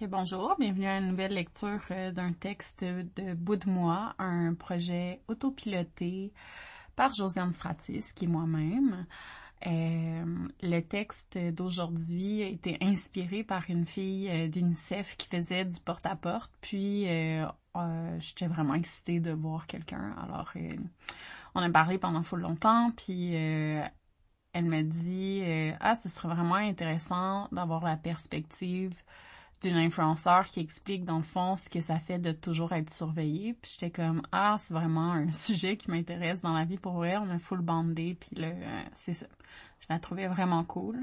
bonjour, bienvenue à une nouvelle lecture euh, d'un texte de Bout de moi, un projet autopiloté par Josiane Stratis, qui est moi-même. Euh, le texte d'aujourd'hui a été inspiré par une fille euh, d'UNICEF qui faisait du porte-à-porte, puis j'étais vraiment excitée de voir quelqu'un. Alors, on a parlé pendant full longtemps, puis elle m'a dit Ah, ce serait vraiment intéressant d'avoir la perspective d'une influenceur qui explique dans le fond ce que ça fait de toujours être surveillé. Puis j'étais comme ah c'est vraiment un sujet qui m'intéresse dans la vie pour vrai. On a full bandé puis là euh, c'est ça. Je la trouvais vraiment cool.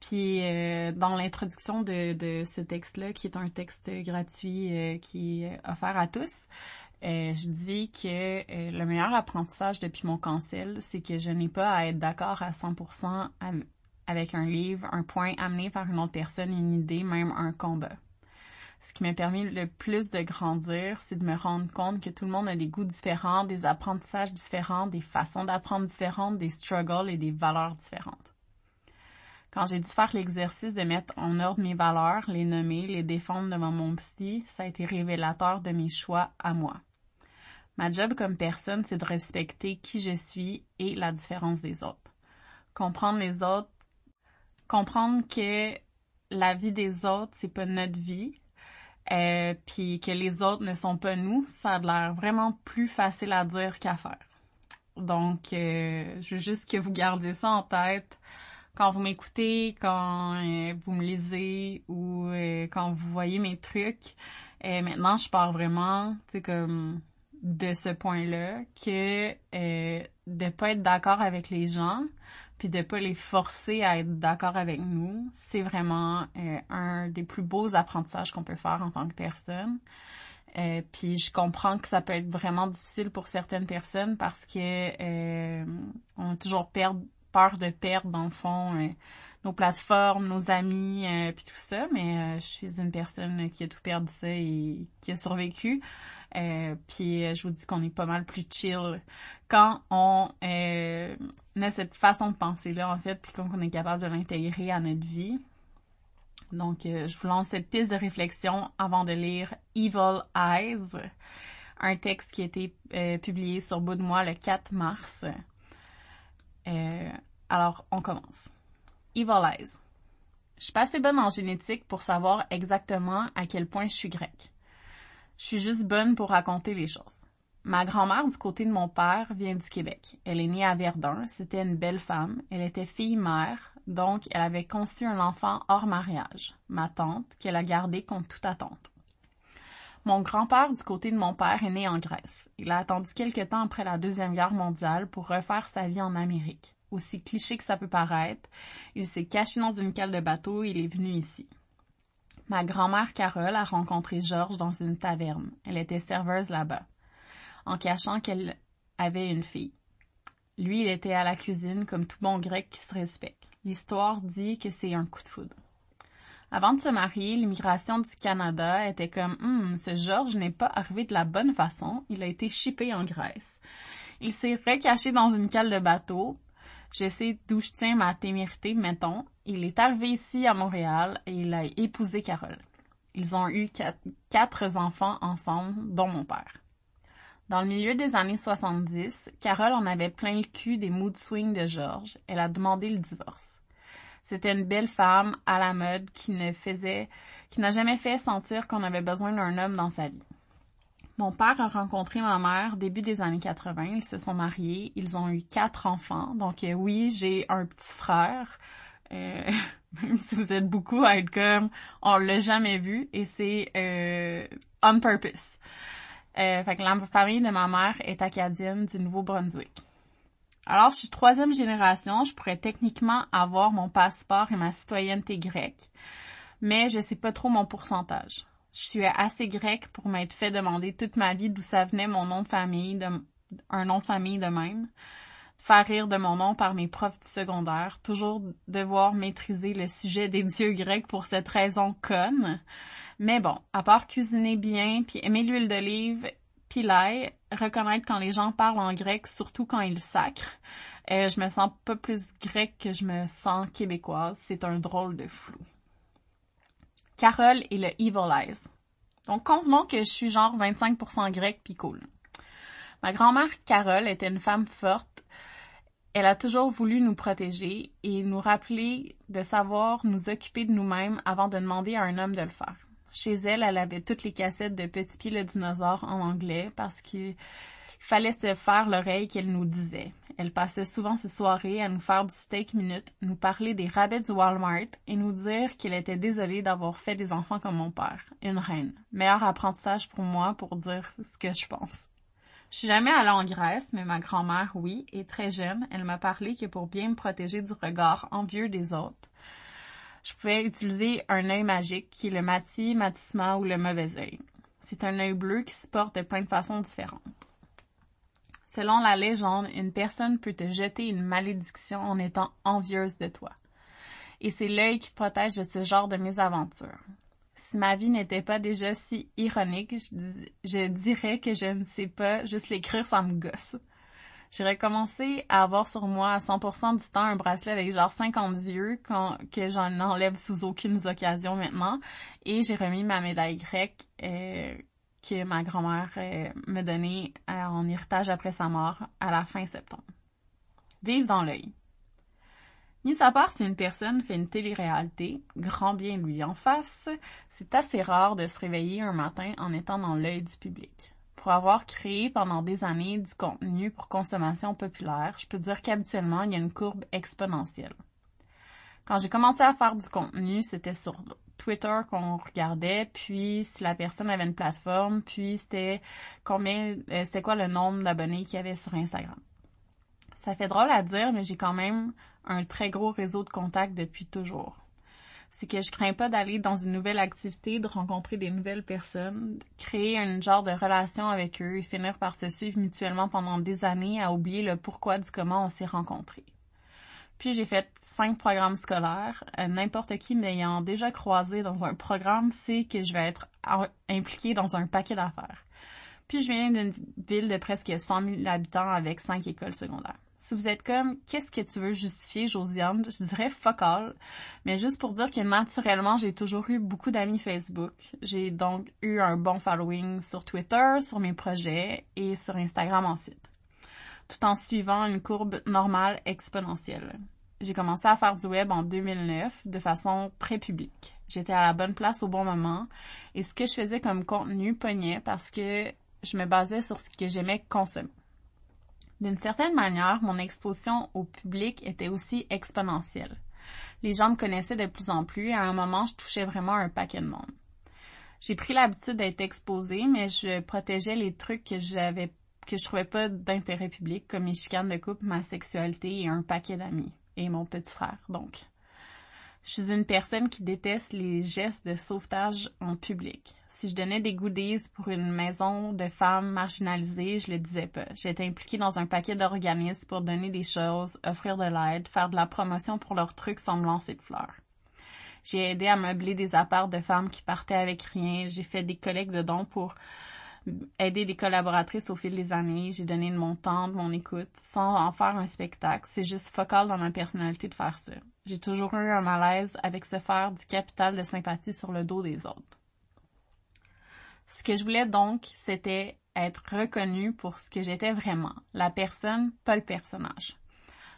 Puis euh, dans l'introduction de, de ce texte-là, qui est un texte gratuit euh, qui est offert à tous, je dis que le meilleur apprentissage depuis mon cancel, c'est que je n'ai pas à être d'accord à 100% avec un livre, un point amené par une autre personne, une idée, même un combat. Ce qui m'a permis le plus de grandir, c'est de me rendre compte que tout le monde a des goûts différents, des apprentissages différents, des façons d'apprendre différentes, des struggles et des valeurs différentes. Quand j'ai dû faire l'exercice de mettre en ordre mes valeurs, les nommer, les défendre devant mon psy, ça a été révélateur de mes choix à moi. Ma job comme personne, c'est de respecter qui je suis et la différence des autres. Comprendre les autres comprendre que la vie des autres, c'est pas notre vie, euh, puis que les autres ne sont pas nous, ça a l'air vraiment plus facile à dire qu'à faire. Donc, euh, je veux juste que vous gardiez ça en tête quand vous m'écoutez, quand euh, vous me lisez ou quand vous voyez mes trucs. maintenant, je pars vraiment, tu comme de ce point-là, que de pas être d'accord avec les gens, puis de pas les forcer à être d'accord avec nous, c'est vraiment euh, un des plus beaux apprentissages qu'on peut faire en tant que personne. Euh, puis je comprends que ça peut être vraiment difficile pour certaines personnes parce que euh, on a toujours peur, peur de perdre dans le fond nos plateformes, nos amis, puis tout ça. Mais je suis une personne qui a tout perdu ça et qui a survécu. Euh, puis euh, je vous dis qu'on est pas mal plus chill quand on euh, a cette façon de penser là en fait, puis quand on est capable de l'intégrer à notre vie. Donc je vous lance cette piste de réflexion avant de lire Evil Eyes, un texte qui a été publié sur Bout de moi le 4 mars. alors on commence. Evil Eyes. Je suis pas assez bonne en génétique pour savoir exactement à quel point je suis grecque. Je suis juste bonne pour raconter les choses. Ma grand-mère du côté de mon père vient du Québec. Elle est née à Verdun. C'était une belle femme. Elle était fille-mère, donc elle avait conçu un enfant hors mariage, ma tante, qu'elle a gardé contre toute attente. Mon grand-père du côté de mon père est né en Grèce. Il a attendu quelque temps après la Deuxième Guerre mondiale pour refaire sa vie en Amérique. Aussi cliché que ça peut paraître, il s'est caché dans une cale de bateau et il est venu ici. Ma grand-mère Carole a rencontré Georges dans une taverne. Elle était serveuse là-bas, en cachant qu'elle avait une fille. Lui, il était à la cuisine comme tout bon grec qui se respecte. L'histoire dit que c'est un coup de foudre. Avant de se marier, l'immigration du Canada était comme hum, ce Georges n'est pas arrivé de la bonne façon, il a été chippé en Grèce. Il s'est recaché dans une cale de bateau, je sais d'où je tiens ma témérité, mettons. Il est arrivé ici à Montréal et il a épousé Carole. Ils ont eu quatre, enfants ensemble, dont mon père. Dans le milieu des années 70, Carole en avait plein le cul des mood swings de Georges. Elle a demandé le divorce. C'était une belle femme à la mode qui ne faisait, qui n'a jamais fait sentir qu'on avait besoin d'un homme dans sa vie. Mon père a rencontré ma mère début des années 80. Ils se sont mariés. Ils ont eu quatre enfants. Donc euh, oui, j'ai un petit frère. Euh, même si vous êtes beaucoup à être comme on l'a jamais vu et c'est euh, on purpose. Euh, fait que la famille de ma mère est acadienne du Nouveau-Brunswick. Alors, je suis troisième génération, je pourrais techniquement avoir mon passeport et ma citoyenneté grecque, mais je sais pas trop mon pourcentage je suis assez grecque pour m'être fait demander toute ma vie d'où ça venait mon nom de famille, de, un nom de famille de même. Faire rire de mon nom par mes profs du secondaire. Toujours devoir maîtriser le sujet des dieux grecs pour cette raison conne. Mais bon, à part cuisiner bien, puis aimer l'huile d'olive, puis l'ail, reconnaître quand les gens parlent en grec, surtout quand ils sacrent, euh, je me sens pas plus grecque que je me sens québécoise. C'est un drôle de flou. Carole et le Evil Eyes. Donc, convenons que je suis genre 25% grec puis cool. Ma grand-mère Carole était une femme forte. Elle a toujours voulu nous protéger et nous rappeler de savoir nous occuper de nous-mêmes avant de demander à un homme de le faire. Chez elle, elle avait toutes les cassettes de Petit Pied le dinosaure en anglais parce qu'il fallait se faire l'oreille qu'elle nous disait. Elle passait souvent ses soirées à nous faire du steak minute, nous parler des rabais du Walmart et nous dire qu'elle était désolée d'avoir fait des enfants comme mon père. Une reine. Meilleur apprentissage pour moi pour dire ce que je pense. Je suis jamais allée en Grèce, mais ma grand-mère, oui, et très jeune, elle m'a parlé que pour bien me protéger du regard envieux des autres, je pouvais utiliser un œil magique qui est le mati, matissement ou le mauvais œil. C'est un œil bleu qui se porte de plein de façons différentes. Selon la légende, une personne peut te jeter une malédiction en étant envieuse de toi. Et c'est l'œil qui te protège de ce genre de mésaventures. Si ma vie n'était pas déjà si ironique, je, dirais que je ne sais pas juste l'écrire sans me gosse. J'ai recommencé à avoir sur moi à 100% du temps un bracelet avec genre 50 yeux que j'en enlève sous aucune occasion maintenant. Et j'ai remis ma médaille grecque euh, que ma grand-mère euh, me donnait euh, en héritage après sa mort à la fin septembre. Vive dans l'œil. Mis à part si une personne fait une télé-réalité, grand bien lui en face, c'est assez rare de se réveiller un matin en étant dans l'œil du public. Pour avoir créé pendant des années du contenu pour consommation populaire, je peux dire qu'habituellement, il y a une courbe exponentielle. Quand j'ai commencé à faire du contenu, c'était sur Twitter qu'on regardait, puis si la personne avait une plateforme, puis c'était combien, euh, c'était quoi le nombre d'abonnés qu'il y avait sur Instagram. Ça fait drôle à dire, mais j'ai quand même un très gros réseau de contacts depuis toujours. C'est que je crains pas d'aller dans une nouvelle activité, de rencontrer des nouvelles personnes, créer un genre de relation avec eux et finir par se suivre mutuellement pendant des années à oublier le pourquoi du comment on s'est rencontrés. Puis j'ai fait cinq programmes scolaires. Euh, n'importe qui m'ayant déjà croisé dans un programme sait que je vais être impliquée dans un paquet d'affaires. Puis je viens d'une ville de presque 100 000 habitants avec cinq écoles secondaires. Si vous êtes comme, qu'est-ce que tu veux justifier, Josiane? Je dirais fuck all. Mais juste pour dire que naturellement, j'ai toujours eu beaucoup d'amis Facebook. J'ai donc eu un bon following sur Twitter, sur mes projets et sur Instagram ensuite. Tout en suivant une courbe normale exponentielle. J'ai commencé à faire du web en 2009 de façon très publique. J'étais à la bonne place au bon moment et ce que je faisais comme contenu pognait parce que je me basais sur ce que j'aimais consommer. D'une certaine manière, mon exposition au public était aussi exponentielle. Les gens me connaissaient de plus en plus et à un moment, je touchais vraiment un paquet de monde. J'ai pris l'habitude d'être exposée, mais je protégeais les trucs que j'avais que je trouvais pas d'intérêt public, comme mes chicanes de couple, ma sexualité et un paquet d'amis et mon petit frère, donc. Je suis une personne qui déteste les gestes de sauvetage en public. Si je donnais des goodies pour une maison de femmes marginalisées, je le disais pas. J'étais impliquée dans un paquet d'organismes pour donner des choses, offrir de l'aide, faire de la promotion pour leurs trucs sans me lancer de fleurs. J'ai aidé à meubler des apparts de femmes qui partaient avec rien. J'ai fait des collectes de dons pour aider des collaboratrices au fil des années. J'ai donné de mon temps, de mon écoute, sans en faire un spectacle. C'est juste focal dans ma personnalité de faire ça. J'ai toujours eu un malaise avec se faire du capital de sympathie sur le dos des autres. Ce que je voulais donc, c'était être reconnue pour ce que j'étais vraiment, la personne, pas le personnage.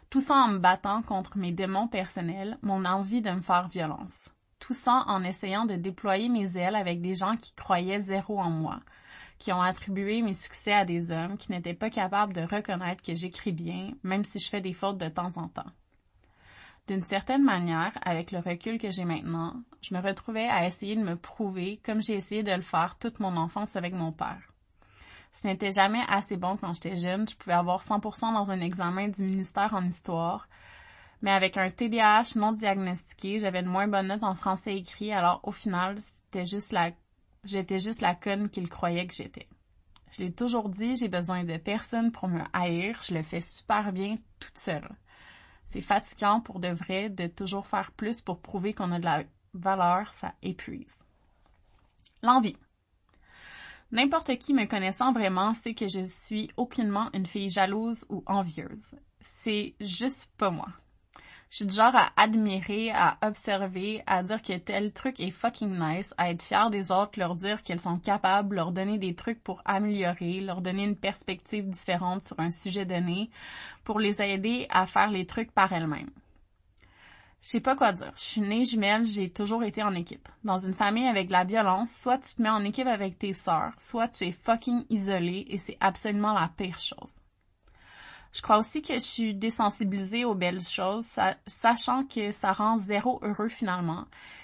Tout ça en me battant contre mes démons personnels, mon envie de me faire violence. Tout ça en essayant de déployer mes ailes avec des gens qui croyaient zéro en moi, qui ont attribué mes succès à des hommes qui n'étaient pas capables de reconnaître que j'écris bien, même si je fais des fautes de temps en temps. D'une certaine manière, avec le recul que j'ai maintenant, je me retrouvais à essayer de me prouver comme j'ai essayé de le faire toute mon enfance avec mon père. Ce n'était jamais assez bon quand j'étais jeune, je pouvais avoir 100% dans un examen du ministère en histoire, mais avec un TDAH non diagnostiqué, j'avais une moins bonne note en français écrit, alors au final, c'était juste la J'étais juste la conne qu'il croyait que j'étais. Je l'ai toujours dit, j'ai besoin de personne pour me haïr, je le fais super bien toute seule. C'est fatigant pour de vrai de toujours faire plus pour prouver qu'on a de la valeur, ça épuise. L'envie. N'importe qui me connaissant vraiment sait que je suis aucunement une fille jalouse ou envieuse. C'est juste pas moi. Je suis du genre à admirer, à observer, à dire que tel truc est fucking nice, à être fier des autres, leur dire qu'elles sont capables, leur donner des trucs pour améliorer, leur donner une perspective différente sur un sujet donné, pour les aider à faire les trucs par elles-mêmes. Je sais pas quoi dire. Je suis née jumelle, j'ai toujours été en équipe. Dans une famille avec de la violence, soit tu te mets en équipe avec tes sœurs, soit tu es fucking isolée et c'est absolument la pire chose. Je crois aussi que je suis désensibilisée aux belles choses, sachant que ça rend zéro heureux finalement,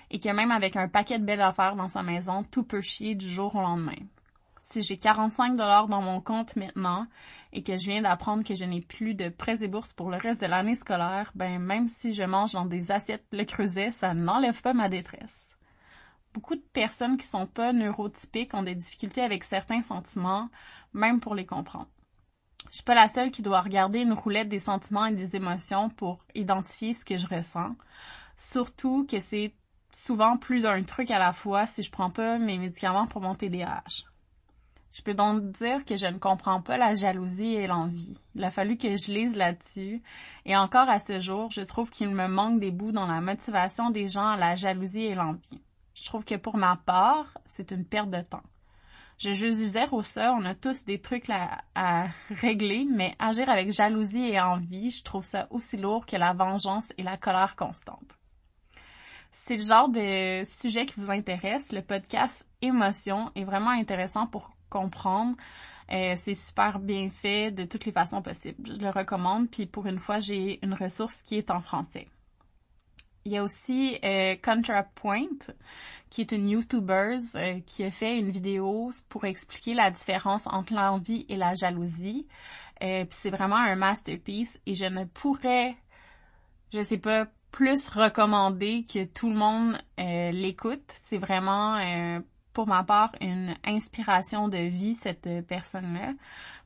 et que même avec un paquet de belles affaires dans sa maison, tout peut chier du jour au lendemain. Si j'ai 45 dollars dans mon compte maintenant et que je viens d'apprendre que je n'ai plus de prêts et bourses pour le reste de l'année scolaire, ben même si je mange dans des assiettes le creuset, ça n'enlève pas ma détresse. Beaucoup de personnes qui sont pas neurotypiques ont des difficultés avec certains sentiments, même pour les comprendre. Je suis pas la seule qui doit regarder une roulette des sentiments et des émotions pour identifier ce que je ressens. Surtout que c'est souvent plus d'un truc à la fois si je prends pas mes médicaments pour mon TDAH. Je peux donc dire que je ne comprends pas la jalousie et l'envie. Il a fallu que je lise là-dessus. Et encore à ce jour, je trouve qu'il me manque des bouts dans la motivation des gens à la jalousie et l'envie. Je trouve que pour ma part, c'est une perte de temps. Je juge zéro ça, on a tous des trucs à, régler, mais agir avec jalousie et envie, je trouve ça aussi lourd que la vengeance et la colère constante. C'est le genre de sujet qui vous intéresse, le podcast Émotion est vraiment intéressant pour comprendre. Euh, c'est super bien fait de toutes les façons possibles. Je le recommande, puis pour une fois, j'ai une ressource qui est en français. Il y a aussi euh, ContraPoint, qui est une YouTuber euh, qui a fait une vidéo pour expliquer la différence entre l'envie et la jalousie. Euh, puis c'est vraiment un masterpiece et je ne pourrais, je sais pas, plus recommander que tout le monde euh, l'écoute. C'est vraiment, pour ma part, une inspiration de vie cette personne-là.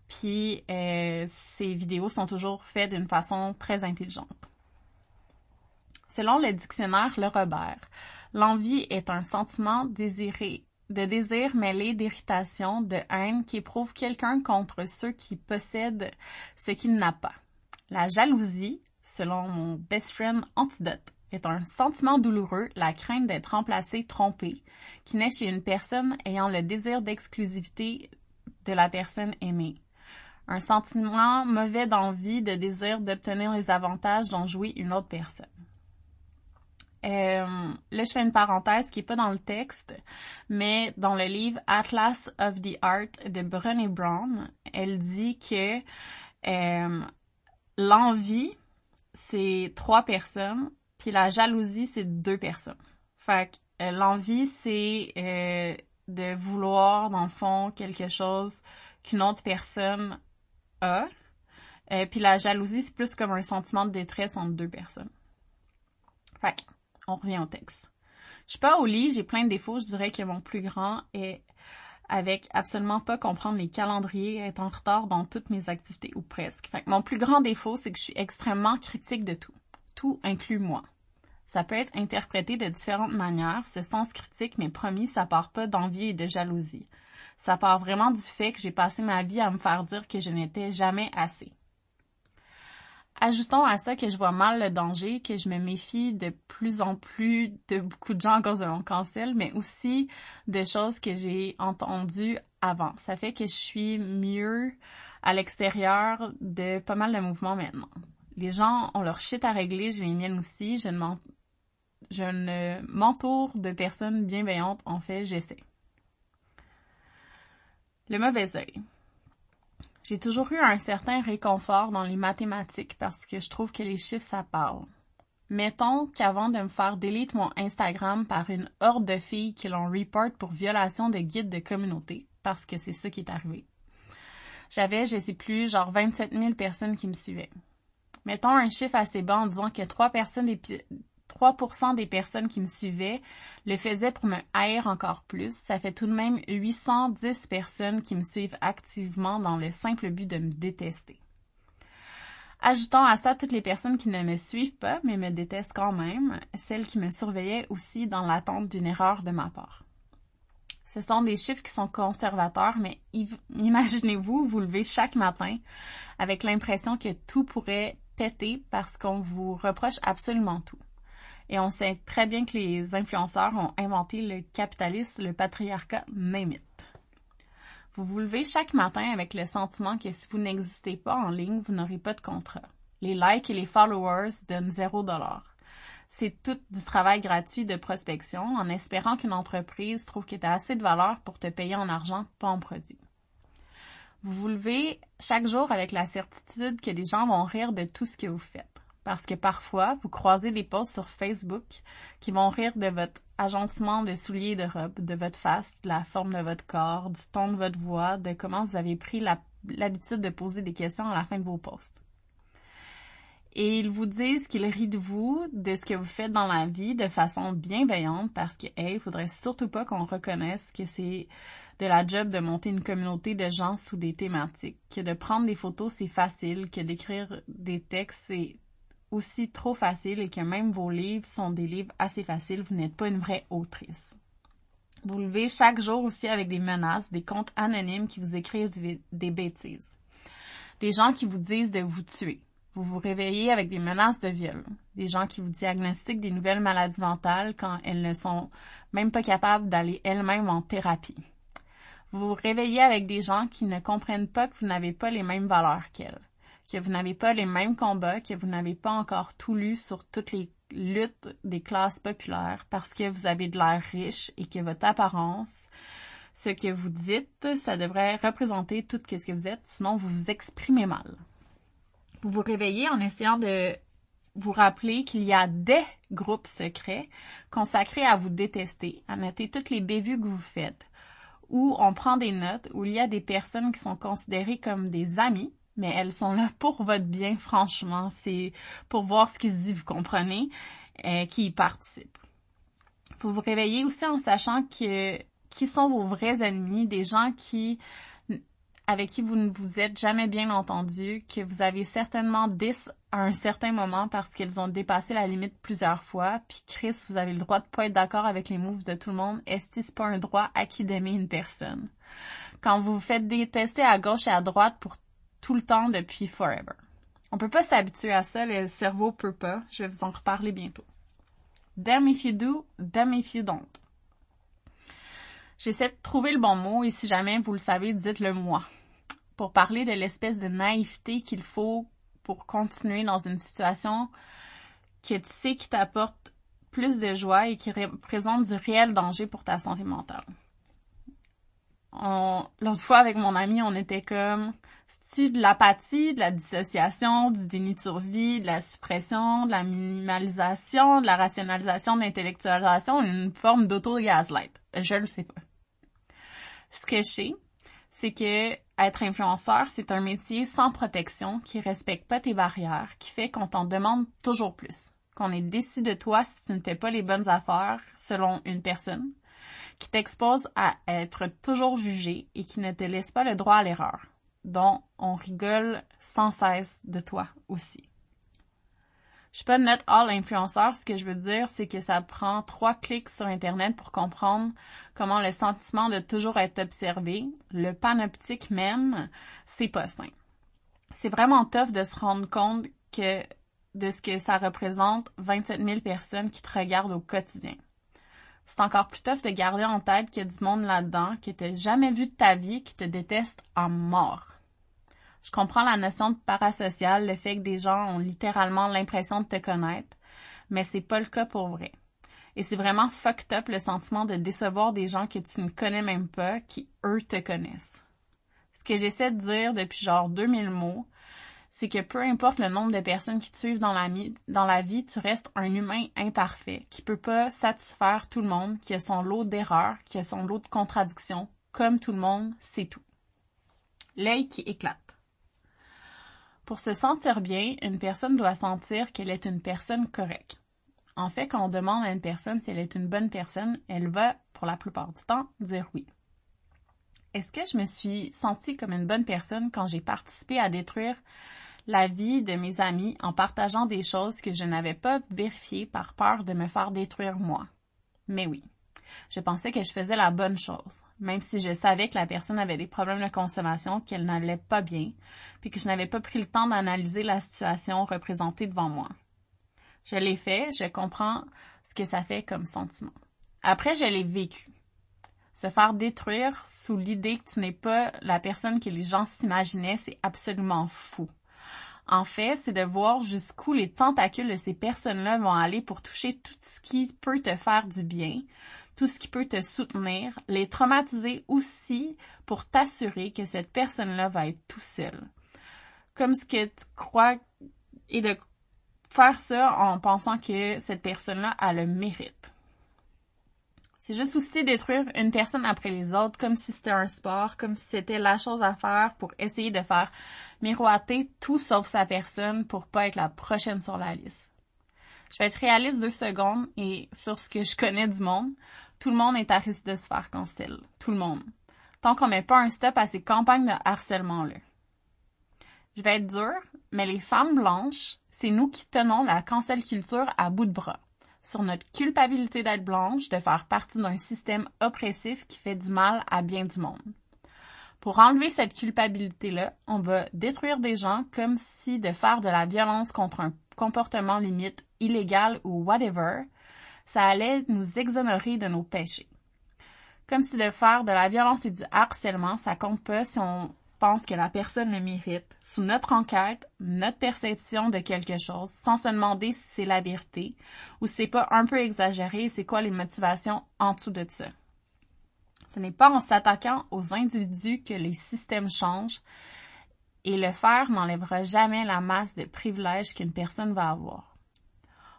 Puis ces vidéos sont toujours faites d'une façon très intelligente. Selon le dictionnaire Le Robert, l'envie est un sentiment désiré, de désir mêlé d'irritation, de haine qui éprouve quelqu'un contre ceux qui possèdent ce qu'il n'a pas. La jalousie, selon mon best friend Antidote, est un sentiment douloureux, la crainte d'être remplacé, trompé, qui naît chez une personne ayant le désir d'exclusivité de la personne aimée. Un sentiment mauvais d'envie, de désir d'obtenir les avantages dont jouit une autre personne. Euh, là, je fais une parenthèse qui est pas dans le texte, mais dans le livre Atlas of the Art de Brené Brown, elle dit que euh, l'envie, c'est trois personnes, puis la jalousie, c'est deux personnes. Fait que euh, l'envie, c'est euh, de vouloir, dans le fond, quelque chose qu'une autre personne a. puis la jalousie, c'est plus comme un sentiment de détresse entre deux personnes. Fait que, on revient au texte. Je suis pas au lit, j'ai plein de défauts. Je dirais que mon plus grand est avec absolument pas comprendre les calendriers, être en retard dans toutes mes activités, ou presque. Fait mon plus grand défaut, c'est que je suis extrêmement critique de tout. Tout inclut moi. Ça peut être interprété de différentes manières, ce sens critique, mais promis, ça part pas d'envie et de jalousie. Ça part vraiment du fait que j'ai passé ma vie à me faire dire que je n'étais jamais assez. Ajoutons à ça que je vois mal le danger, que je me méfie de plus en plus de beaucoup de gens à cause de mon cancel, mais aussi de choses que j'ai entendues avant. Ça fait que je suis mieux à l'extérieur de pas mal de mouvements maintenant. Les gens ont leur shit à régler, j'ai les miennes aussi. Je ne je ne m'entoure de personnes bienveillantes. En fait, j'essaie. Le mauvais œil. J'ai toujours eu un certain réconfort dans les mathématiques parce que je trouve que les chiffres, ça parle. Mettons qu'avant de me faire delete mon Instagram par une horde de filles qui l'ont report pour violation de guide de communauté, parce que c'est ça qui est arrivé. J'avais, je sais plus, genre 27 000 personnes qui me suivaient. Mettons un chiffre assez bas en disant que trois personnes 3% des personnes qui me suivaient le faisaient pour me haïr encore plus. Ça fait tout de même 810 personnes qui me suivent activement dans le simple but de me détester. Ajoutons à ça toutes les personnes qui ne me suivent pas, mais me détestent quand même, celles qui me surveillaient aussi dans l'attente d'une erreur de ma part. Ce sont des chiffres qui sont conservateurs, mais imaginez-vous vous levez chaque matin avec l'impression que tout pourrait péter parce qu'on vous reproche absolument tout. Et on sait très bien que les influenceurs ont inventé le capitalisme, le patriarcat, name it. Vous vous levez chaque matin avec le sentiment que si vous n'existez pas en ligne, vous n'aurez pas de contrat. Les likes et les followers donnent zéro dollar. C'est tout du travail gratuit de prospection en espérant qu'une entreprise trouve que tu as assez de valeur pour te payer en argent, pas en produit. Vous vous levez chaque jour avec la certitude que des gens vont rire de tout ce que vous faites. Parce que parfois, vous croisez des posts sur Facebook qui vont rire de votre agencement de souliers de robes, de votre face, de la forme de votre corps, du ton de votre voix, de comment vous avez pris l'habitude de poser des questions à la fin de vos posts. Et ils vous disent qu'ils rient de vous, de ce que vous faites dans la vie de façon bienveillante parce que, hey, il faudrait surtout pas qu'on reconnaisse que c'est de la job de monter une communauté de gens sous des thématiques, que de prendre des photos c'est facile, que d'écrire des textes c'est aussi trop facile et que même vos livres sont des livres assez faciles, vous n'êtes pas une vraie autrice. Vous levez chaque jour aussi avec des menaces, des comptes anonymes qui vous écrivent des bêtises. Des gens qui vous disent de vous tuer, vous vous réveillez avec des menaces de viol, des gens qui vous diagnostiquent des nouvelles maladies mentales quand elles ne sont même pas capables d'aller elles-mêmes en thérapie. Vous vous réveillez avec des gens qui ne comprennent pas que vous n'avez pas les mêmes valeurs qu'elles, que vous n'avez pas les mêmes combats, que vous n'avez pas encore tout lu sur toutes les luttes des classes populaires parce que vous avez de l'air riche et que votre apparence, ce que vous dites, ça devrait représenter tout ce que vous êtes, sinon vous vous exprimez mal. Vous vous réveillez en essayant de vous rappeler qu'il y a des groupes secrets consacrés à vous détester, à noter toutes les bévues que vous faites, où on prend des notes, où il y a des personnes qui sont considérées comme des amis, mais elles sont là pour votre bien, franchement. C'est pour voir ce qui se dit, vous comprenez, euh, qui y participent. Vous vous réveillez aussi en sachant que qui sont vos vrais ennemis, des gens qui avec qui vous ne vous êtes jamais bien entendu, que vous avez certainement 10 à un certain moment parce qu'ils ont dépassé la limite plusieurs fois, puis Chris, vous avez le droit de pas être d'accord avec les moves de tout le monde, est-ce que c'est pas un droit acquis d'aimer une personne? Quand vous vous faites détester à gauche et à droite pour tout le temps depuis forever. On peut pas s'habituer à ça, le cerveau peut pas, je vais vous en reparler bientôt. Damn if you do, damn if you don't. J'essaie de trouver le bon mot et si jamais vous le savez, dites-le moi. Pour parler de l'espèce de naïveté qu'il faut pour continuer dans une situation que tu sais qui t'apporte plus de joie et qui représente du réel danger pour ta santé mentale. L'autre fois avec mon ami, on était comme c'est de l'apathie, de la dissociation, du déni de survie, de la suppression, de la minimalisation, de la rationalisation, de l'intellectualisation, une forme d'auto-gaslight. Je le sais pas. Ce que je sais, c'est que être influenceur, c'est un métier sans protection qui respecte pas tes barrières, qui fait qu'on t'en demande toujours plus, qu'on est déçu de toi si tu ne fais pas les bonnes affaires selon une personne, qui t'expose à être toujours jugé et qui ne te laisse pas le droit à l'erreur dont on rigole sans cesse de toi aussi. Je suis pas net all influenceur, ce que je veux dire, c'est que ça prend trois clics sur Internet pour comprendre comment le sentiment de toujours être observé, le panoptique même, c'est pas sain. C'est vraiment tough de se rendre compte que de ce que ça représente 27 000 personnes qui te regardent au quotidien. C'est encore plus tough de garder en tête qu'il y a du monde là-dedans que t'as jamais vu de ta vie qui te déteste en mort. Je comprends la notion de parasocial, le fait que des gens ont littéralement l'impression de te connaître, mais c'est pas le cas pour vrai. Et c'est vraiment fucked up le sentiment de décevoir des gens que tu ne connais même pas, qui eux te connaissent. Ce que j'essaie de dire depuis genre 2000 mots, c'est que peu importe le nombre de personnes qui te suivent dans la, dans la vie, tu restes un humain imparfait, qui peut pas satisfaire tout le monde, qui a son lot d'erreurs, qui a son lot de contradictions, comme tout le monde, c'est tout. L'œil qui éclate. Pour se sentir bien, une personne doit sentir qu'elle est une personne correcte. En fait, quand on demande à une personne si elle est une bonne personne, elle va, pour la plupart du temps, dire oui. Est-ce que je me suis sentie comme une bonne personne quand j'ai participé à détruire la vie de mes amis en partageant des choses que je n'avais pas vérifiées par peur de me faire détruire moi? Mais oui. Je pensais que je faisais la bonne chose, même si je savais que la personne avait des problèmes de consommation, qu'elle n'allait pas bien, puis que je n'avais pas pris le temps d'analyser la situation représentée devant moi. Je l'ai fait, je comprends ce que ça fait comme sentiment. Après, je l'ai vécu. Se faire détruire sous l'idée que tu n'es pas la personne que les gens s'imaginaient, c'est absolument fou. En fait, c'est de voir jusqu'où les tentacules de ces personnes-là vont aller pour toucher tout ce qui peut te faire du bien, tout ce qui peut te soutenir, les traumatiser aussi pour t'assurer que cette personne-là va être tout seule. Comme ce que tu crois et de faire ça en pensant que cette personne-là a le mérite. C'est juste aussi détruire une personne après les autres, comme si c'était un sport, comme si c'était la chose à faire pour essayer de faire miroiter tout sauf sa personne pour pas être la prochaine sur la liste. Je vais être réaliste deux secondes et sur ce que je connais du monde, tout le monde est à risque de se faire cancel. Tout le monde. Tant qu'on met pas un stop à ces campagnes de harcèlement-là. Je vais être dure, mais les femmes blanches, c'est nous qui tenons la cancel culture à bout de bras sur notre culpabilité d'être blanche, de faire partie d'un système oppressif qui fait du mal à bien du monde. Pour enlever cette culpabilité-là, on va détruire des gens comme si de faire de la violence contre un comportement limite illégal ou whatever, ça allait nous exonérer de nos péchés. Comme si de faire de la violence et du harcèlement, ça compte pas si on pense que la personne le mérite, sous notre enquête, notre perception de quelque chose, sans se demander si c'est la vérité ou si c'est pas un peu exagéré, c'est quoi les motivations en dessous de ça. Ce n'est pas en s'attaquant aux individus que les systèmes changent et le faire n'enlèvera jamais la masse de privilèges qu'une personne va avoir.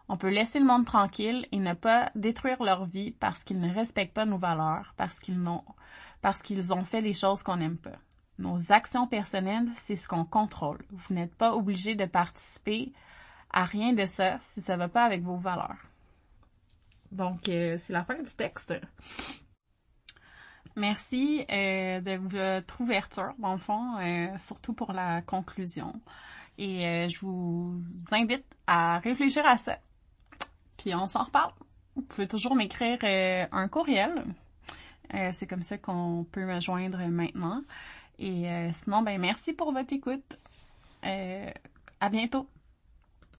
On peut laisser le monde tranquille et ne pas détruire leur vie parce qu'ils ne respectent pas nos valeurs, parce qu'ils n'ont, parce qu'ils ont fait des choses qu'on n'aime pas. Nos actions personnelles, c'est ce qu'on contrôle. Vous n'êtes pas obligé de participer à rien de ça si ça ne va pas avec vos valeurs. Donc, euh, c'est la fin du texte. Merci euh, de votre ouverture, dans le fond, euh, surtout pour la conclusion. Et je vous invite à réfléchir à ça. Puis on s'en reparle. Vous pouvez toujours m'écrire un courriel. c'est comme ça qu'on peut me joindre maintenant. Et euh, sinon, ben merci pour votre écoute. Euh, à bientôt.